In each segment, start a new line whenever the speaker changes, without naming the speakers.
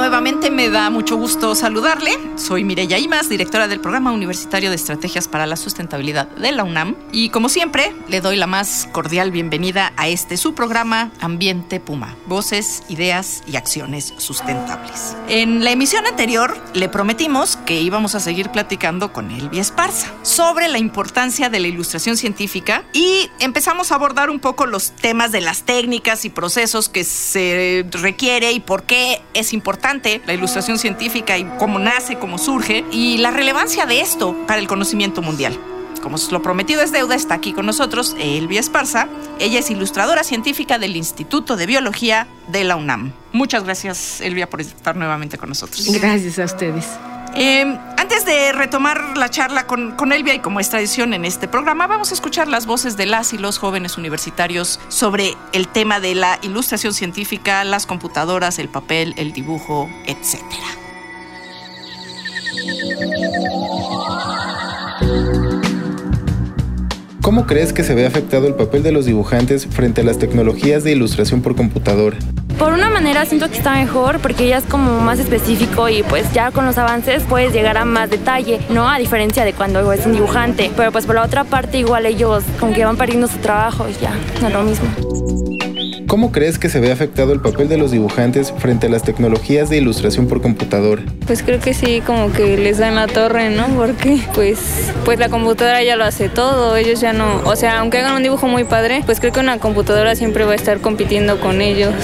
Nuevamente me da mucho gusto saludarle. Soy Mireya Imas, directora del Programa Universitario de Estrategias para la Sustentabilidad de la UNAM. Y como siempre, le doy la más cordial bienvenida a este su programa Ambiente Puma. Voces, ideas y acciones sustentables. En la emisión anterior le prometimos que íbamos a seguir platicando con Elvia Esparza sobre la importancia de la ilustración científica y empezamos a abordar un poco los temas de las técnicas y procesos que se requiere y por qué es importante la ilustración científica y cómo nace, cómo surge y la relevancia de esto para el conocimiento mundial. Como lo prometido es deuda, está aquí con nosotros Elvia Esparza. Ella es ilustradora científica del Instituto de Biología de la UNAM. Muchas gracias, Elvia, por estar nuevamente con nosotros.
Gracias a ustedes.
Eh, antes de retomar la charla con, con, Elvia y como es tradición en este programa, vamos a escuchar las voces de las y los jóvenes universitarios sobre el tema de la ilustración científica, las computadoras, el papel, el dibujo, etcétera.
¿Cómo crees que se ve afectado el papel de los dibujantes frente a las tecnologías de ilustración por computadora?
Por una manera siento que está mejor porque ya es como más específico y pues ya con los avances puedes llegar a más detalle, ¿no? A diferencia de cuando es un dibujante. Pero pues por la otra parte igual ellos como que van perdiendo su trabajo y ya, no es lo mismo.
¿Cómo crees que se ve afectado el papel de los dibujantes frente a las tecnologías de ilustración por computadora?
Pues creo que sí, como que les dan la torre, ¿no? Porque pues, pues la computadora ya lo hace todo, ellos ya no, o sea, aunque hagan un dibujo muy padre, pues creo que una computadora siempre va a estar compitiendo con ellos.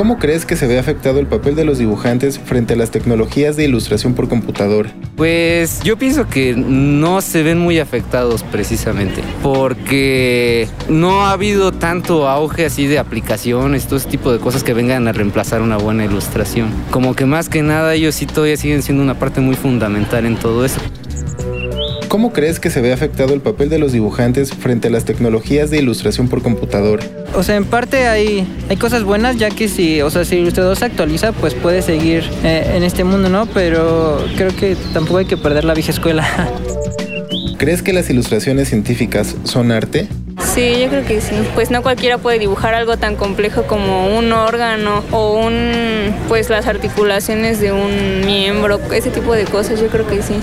¿Cómo crees que se ve afectado el papel de los dibujantes frente a las tecnologías de ilustración por computadora?
Pues yo pienso que no se ven muy afectados precisamente, porque no ha habido tanto auge así de aplicaciones, todo ese tipo de cosas que vengan a reemplazar una buena ilustración. Como que más que nada ellos sí todavía siguen siendo una parte muy fundamental en todo eso.
¿Cómo crees que se ve afectado el papel de los dibujantes frente a las tecnologías de ilustración por computadora?
O sea, en parte hay, hay cosas buenas, ya que si, o sea, si el ilustrador se actualiza, pues puede seguir eh, en este mundo, ¿no? Pero creo que tampoco hay que perder la vieja escuela.
¿Crees que las ilustraciones científicas son arte?
Sí, yo creo que sí. Pues no cualquiera puede dibujar algo tan complejo como un órgano o un, pues las articulaciones de un miembro, ese tipo de cosas, yo creo que sí.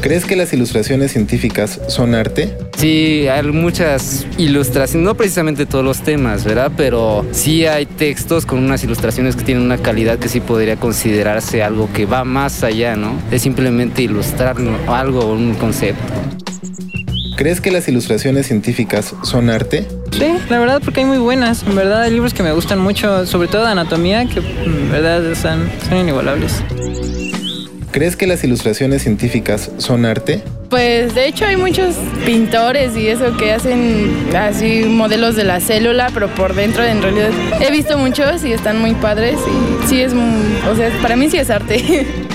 ¿Crees que las ilustraciones científicas son arte?
Sí, hay muchas ilustraciones, no precisamente todos los temas, ¿verdad? Pero sí hay textos con unas ilustraciones que tienen una calidad que sí podría considerarse algo que va más allá, ¿no? De simplemente ilustrar algo o un concepto.
¿Crees que las ilustraciones científicas son arte?
Sí, la verdad porque hay muy buenas. En verdad hay libros que me gustan mucho, sobre todo de anatomía, que en verdad son, son inigualables.
¿Crees que las ilustraciones científicas son arte?
Pues de hecho hay muchos pintores y eso que hacen así modelos de la célula, pero por dentro en realidad he visto muchos y están muy padres y sí es, o sea, para mí sí es arte.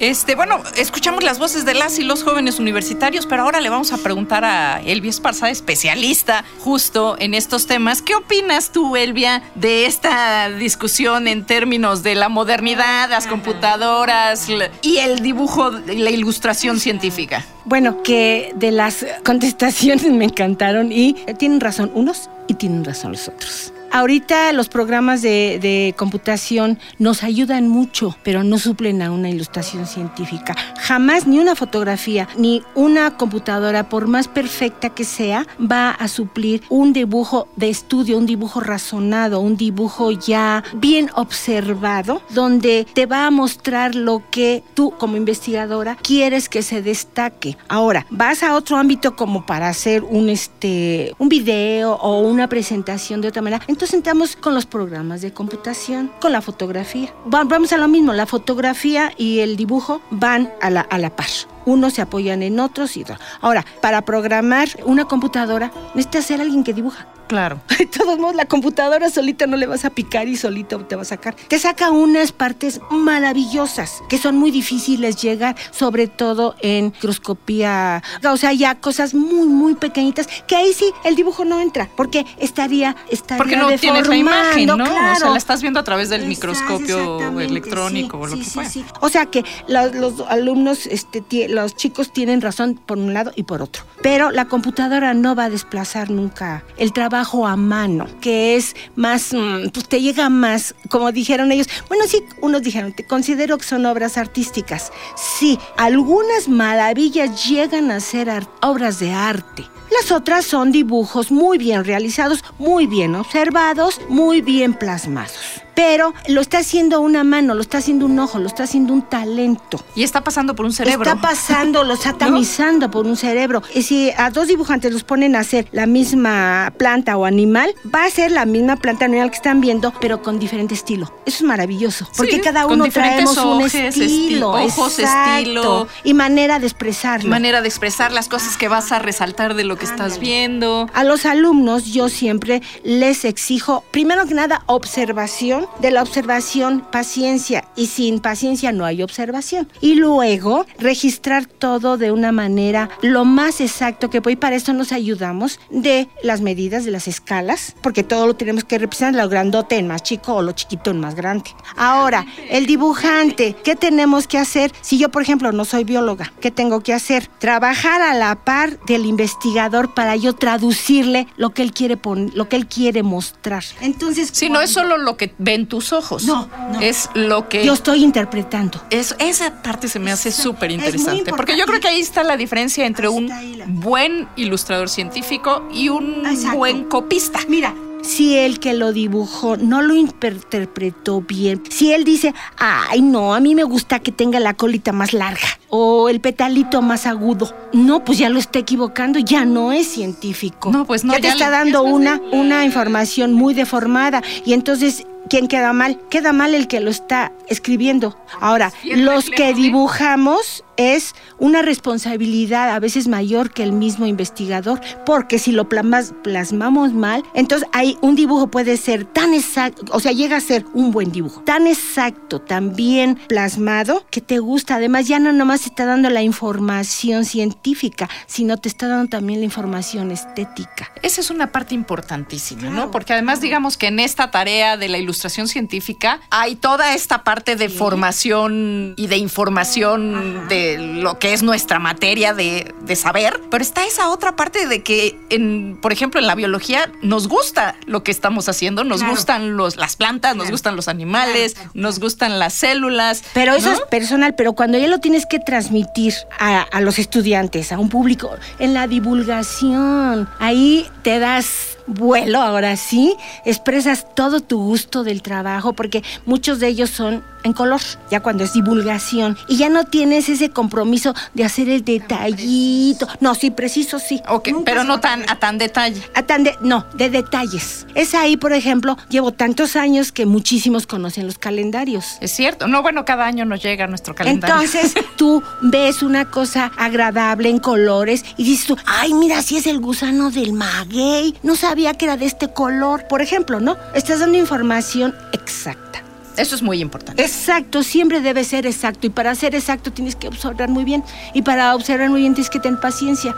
Este, bueno, escuchamos las voces de las y los jóvenes universitarios, pero ahora le vamos a preguntar a Elvia Esparza, especialista justo en estos temas. ¿Qué opinas tú, Elvia, de esta discusión en términos de la modernidad, las computadoras y el dibujo, la ilustración científica?
Bueno, que de las contestaciones me encantaron y tienen razón unos y tienen razón los otros. Ahorita los programas de, computación nos ayudan mucho, pero no suplen a una ilustración científica. Jamás ni una fotografía ni una computadora, por más perfecta que sea, va a suplir un dibujo de estudio, un dibujo razonado, un dibujo ya bien observado, donde te va a mostrar lo que tú como investigadora quieres que se destaque. Ahora, vas a otro ámbito como para hacer un, este, un video o una presentación de otra manera Entonces entramos con los programas de computación, con la fotografía. Va- Vamos a lo mismo, la fotografía y el dibujo van a la, a la par. Unos se apoyan en otros y otros. Ahora, para programar una computadora, necesita ser alguien que dibuja.
Claro.
De todos modos, la computadora solita no le vas a picar y solito te va a sacar. Te saca unas partes maravillosas que son muy difíciles llegar, sobre todo en microscopía. O sea, ya cosas muy, muy pequeñitas que ahí sí el dibujo no entra porque estaría, estaría
Porque no tienes la imagen,
deformando,
¿no? O sea, la estás viendo a través del microscopio electrónico
sí,
o lo
sí,
que fuera.
sí. O sea que los, los alumnos, este, los chicos tienen razón por un lado y por otro. Pero la computadora no va a desplazar nunca el trabajo a mano, que es más, mm, pues te llega más, como dijeron ellos. Bueno, sí, unos dijeron, te considero que son obras artísticas. Sí, algunas maravillas llegan a ser obras de arte. Las otras son dibujos muy bien realizados, muy bien observados, muy bien plasmados. Pero lo está haciendo una mano, lo está haciendo un ojo, lo está haciendo un talento.
Y está pasando por un cerebro.
Está pasando, lo está tamizando por un cerebro. Y si a dos dibujantes los ponen a hacer la misma planta o animal, va a ser la misma planta animal que están viendo, pero con diferente estilo. Eso es maravilloso. Porque
Sí,
cada uno traemos un
esti-
estilo.
ojos,
exacto,
estilo.
Y manera de expresarlo.
Manera de expresar las cosas que vas a resaltar de lo que estás viendo.
A los alumnos yo siempre les exijo, primero que nada, observación. De la observación, paciencia. Y sin paciencia no hay observación. Y luego, registrar todo de una manera lo más exacto que puede. Y para eso nos ayudamos de las medidas, de las escalas, porque todo lo tenemos que representar, lo grandote en más chico o lo chiquito en más grande. Ahora, el dibujante, ¿qué tenemos que hacer? Si yo, por ejemplo, no soy bióloga, ¿qué tengo que hacer? Trabajar a la par del investigador para yo traducirle lo que él quiere pon- lo que él quiere mostrar. Entonces,
Sí, no es solo lo que ven tus ojos.
No, no.
Es lo que.
yo estoy interpretando.
Es, esa parte se me hace súper interesante. Porque yo creo que ahí está la diferencia entre un
la-
buen ilustrador científico y un
Exacto.
buen copista.
Mira, si el que lo dibujó no lo interpretó bien, si él dice, ay no, a mí me gusta que tenga la colita más larga o el petalito más agudo, no, pues ya lo está equivocando, ya no es científico.
No, pues no,
Ya te
ya
está
le-
dando una, una información muy deformada y entonces... ¿Quién queda mal? Queda mal el que lo está escribiendo. Ahora, los que dibujamos es una responsabilidad a veces mayor que el mismo investigador, porque si lo plasmas- plasmamos mal, entonces hay un dibujo puede ser tan exacto, o sea, llega a ser un buen dibujo, tan exacto, tan bien plasmado, que te gusta. Además, ya no nomás te está dando la información científica, sino te está dando también la información estética.
Esa es una parte importantísima, ¿no? Porque además, digamos que en esta tarea de la ilustración científica hay toda esta parte de formación y de información de lo que es nuestra materia de, de saber, pero está esa otra parte de que, en, por ejemplo, en la biología nos gusta lo que estamos haciendo, nos
Claro.
gustan los, las plantas, nos gustan los animales, nos gustan las células.
Pero eso
¿no?
es personal, pero cuando ya lo tienes que transmitir a, a los estudiantes, a un público, en la divulgación, ahí te das vuelo, ahora sí, expresas todo tu gusto del trabajo, porque muchos de ellos son en color, ya cuando es divulgación, y ya no tienes ese compromiso de hacer el detallito. No, sí, preciso, sí.
Ok,
Nunca
pero no tan a tan detalle.
A tan de- no, de detalles. Es ahí, por ejemplo, llevo tantos años que muchísimos conocen los calendarios.
Es cierto. No, bueno, cada año nos llega nuestro calendario.
Entonces tú ves una cosa agradable en colores y dices tú, ay, mira, si es el gusano del maguey. No sabía que era de este color. Por ejemplo, ¿no? Estás dando información exacta.
Eso es muy importante.
Exacto, siempre debe ser exacto. Y para ser exacto tienes que observar muy bien. Y para observar muy bien tienes que tener paciencia.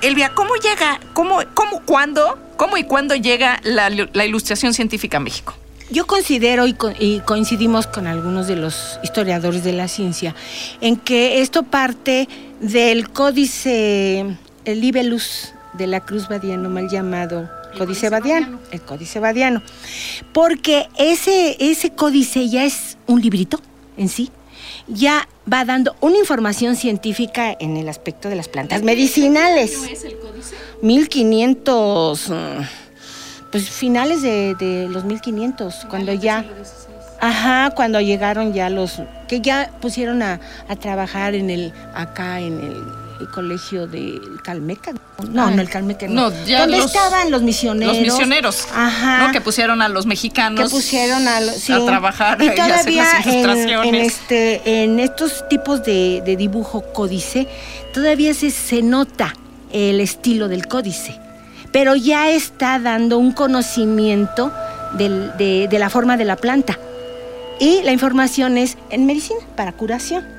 Elvia, ¿cómo llega, cómo, cómo, cuándo, cómo y cuándo llega la, la ilustración científica a México?
Yo considero y, co- y coincidimos con algunos de los historiadores de la ciencia en que esto parte del códice el Libelus de la Cruz Badiano, mal llamado Códice Badiano, el Códice Badiano, porque ese, ese códice ya es un librito en sí, ya va dando una información científica en el aspecto de las plantas medicinales.
es el códice?
1500, mm, pues finales de, de los 1500, cuando ya... Ajá, cuando llegaron ya los que ya pusieron a, a trabajar en el acá en el el colegio del Calmeca. No,
Ay.
no, el Calmeca. No,
No, ya
¿Dónde
los-
estaban los misioneros?
Los misioneros,
Ajá.
¿no? Que pusieron a los mexicanos
que pusieron a, sí.
a trabajar
y
y a hacer
todavía
las
en,
ilustraciones.
en este en estos tipos de, de dibujo códice todavía se, se nota el estilo del códice pero ya está dando un conocimiento del- de, de la forma de la planta y la información es en medicina para curación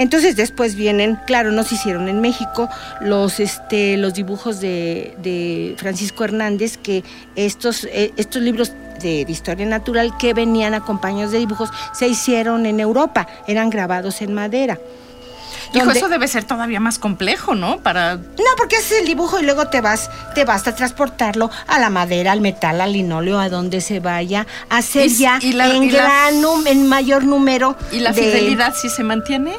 entonces después vienen, claro, no se hicieron en México los, este, los dibujos de, de Francisco Hernández, que estos, eh, estos libros de historia natural que venían acompañados de dibujos se hicieron en Europa, eran grabados en madera.
Hijo,
Donde-
eso debe ser todavía más complejo, ¿no? Para
no, porque haces el dibujo y luego te vas, te vas a transportarlo a la madera, al metal, al linóleo, a donde se vaya, a hacer ya
y la-
en
y
gran en mayor número.
¿Y la
de-
fidelidad sí se mantiene?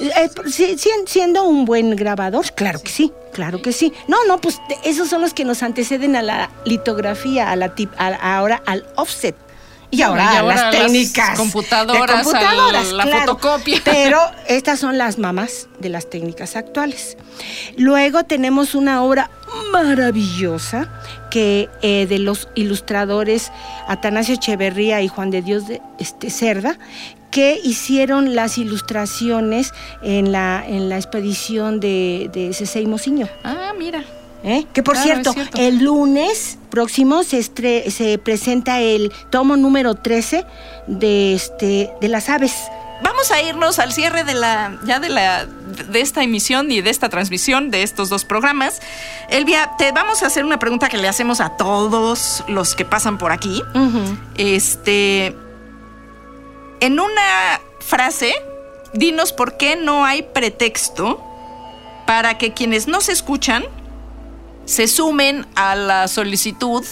Eh, sí, sí, siendo un buen grabador, claro que sí, claro que sí. No, no, pues esos son los que nos anteceden a la litografía, a la tip, a- ahora al offset. Y ahora,
Y
a
ahora
las
las
técnicas. de
computadoras,
computadoras,
al- la
claro.
fotocopia.
Pero estas son las mamás de las técnicas actuales. Luego tenemos una obra maravillosa que eh, de los ilustradores Atanasio Echeverría y Juan de Dios de este, Cerda, que hicieron las ilustraciones en la, en la expedición de, de Cesey Mociño.
Ah, mira.
¿Eh? Que por
Claro,
cierto, el lunes próximo se, estre- se presenta el tomo número 13 de, este, de las aves.
Vamos a irnos al cierre de la ya de la de esta emisión y de esta transmisión de estos dos programas. Elvia, te vamos a hacer una pregunta que le hacemos a todos los que pasan por aquí. Este en una frase, dinos por qué no hay pretexto para que quienes no se escuchan se sumen a la solicitud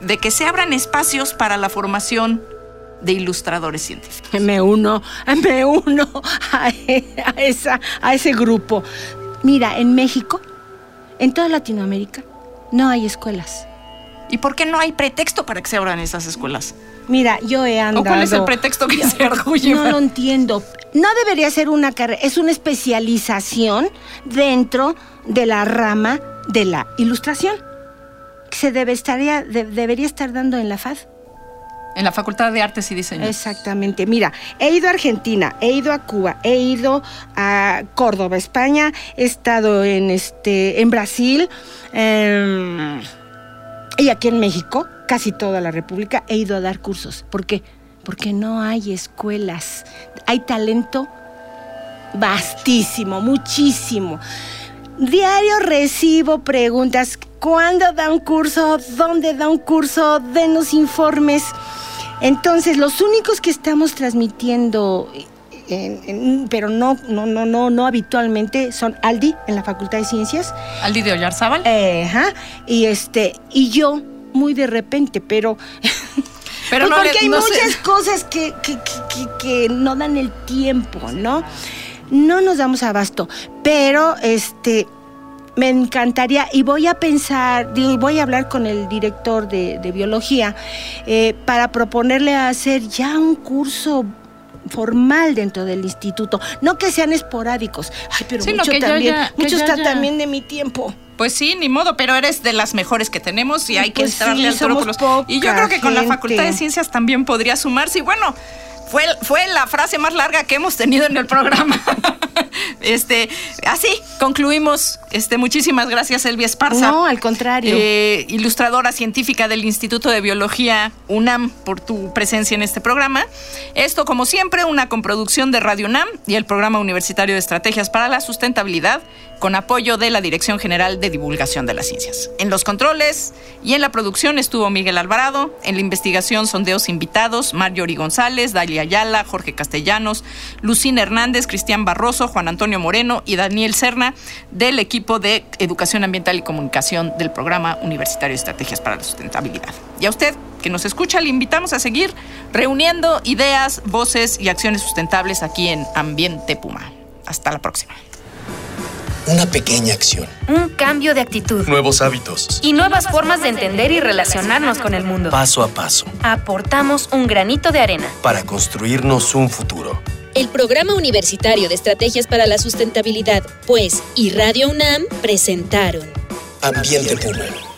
de que se abran espacios para la formación de ilustradores científicos.
Me uno, me uno a, a esa, a ese grupo. Mira, en México, en toda Latinoamérica, no hay escuelas.
¿Y por qué no hay pretexto para que se abran esas escuelas?
Mira, yo he andado.
¿O cuál es el pretexto que se arguye?
No lo entiendo. No debería ser una carrera, es una especialización dentro de la rama de la ilustración. Que se debe estaría, de- debería estar dando en la FAD.
En la Facultad de Artes y Diseño.
Exactamente. Mira, he ido a Argentina, he ido a Cuba, he ido a Córdoba, España, he estado en este, en Brasil, em, y aquí en México, casi toda la República, he ido a dar cursos. ¿Por qué? Porque no hay escuelas. Hay talento vastísimo, muchísimo. Diario recibo preguntas, ¿cuándo da un curso? ¿Dónde da un curso? Denos informes. Entonces, los únicos que estamos transmitiendo, en- en- pero no, no, no, no, no habitualmente, son Aldi en la Facultad de Ciencias.
Aldi de Ollarzábal.
Eh, ajá. Y este, y yo, muy de repente, pero.
Pero
Pues
no
porque
le-
hay
no sé.
muchas cosas que- que- que no dan el tiempo, ¿no? No nos damos abasto. Pero este. Me encantaría, y voy a pensar, digo, y voy a hablar con el director de, de biología eh, para proponerle hacer ya un curso formal dentro del instituto, no que sean esporádicos. Ay, pero
Sí,
mucho
ya
también, mucho está también de mi tiempo.
Pues sí, ni modo, pero eres de las mejores que tenemos y hay que
Pues
entrarle
sí,
al toro por los- Y yo creo que con la Facultad de. Ciencias también podría sumarse. Y bueno, fue, fue la frase más larga que hemos tenido en el programa. este, así concluimos. Este, muchísimas gracias, Elvia Esparza.
No, al contrario.
Eh, ilustradora científica del Instituto de Biología UNAM, por tu presencia en este programa. Esto, como siempre, una comproducción de Radio UNAM y el Programa Universitario de Estrategias para la Sustentabilidad, con apoyo de la Dirección General de Divulgación de las Ciencias. En los controles y en la producción estuvo Miguel Alvarado, en la investigación sondeos invitados, Marjorie González, Dalia Ayala, Jorge Castellanos, Lucina Hernández, Cristian Barroso, Juan Antonio Moreno y Daniel Del equipo de Educación Ambiental y Comunicación del Programa Universitario de Estrategias para la Sustentabilidad. Y a usted que nos escucha, le invitamos a seguir reuniendo ideas, voces y acciones sustentables aquí en Ambiente Puma. Hasta la próxima.
Una pequeña acción.
Un cambio de actitud.
Nuevos hábitos.
Y nuevas formas de entender y relacionarnos con el mundo.
Paso a paso.
Aportamos un granito de arena.
Para construirnos un futuro.
El Programa Universitario de Estrategias para la Sustentabilidad, pues, y Radio UNAM presentaron
Ambiente Puma.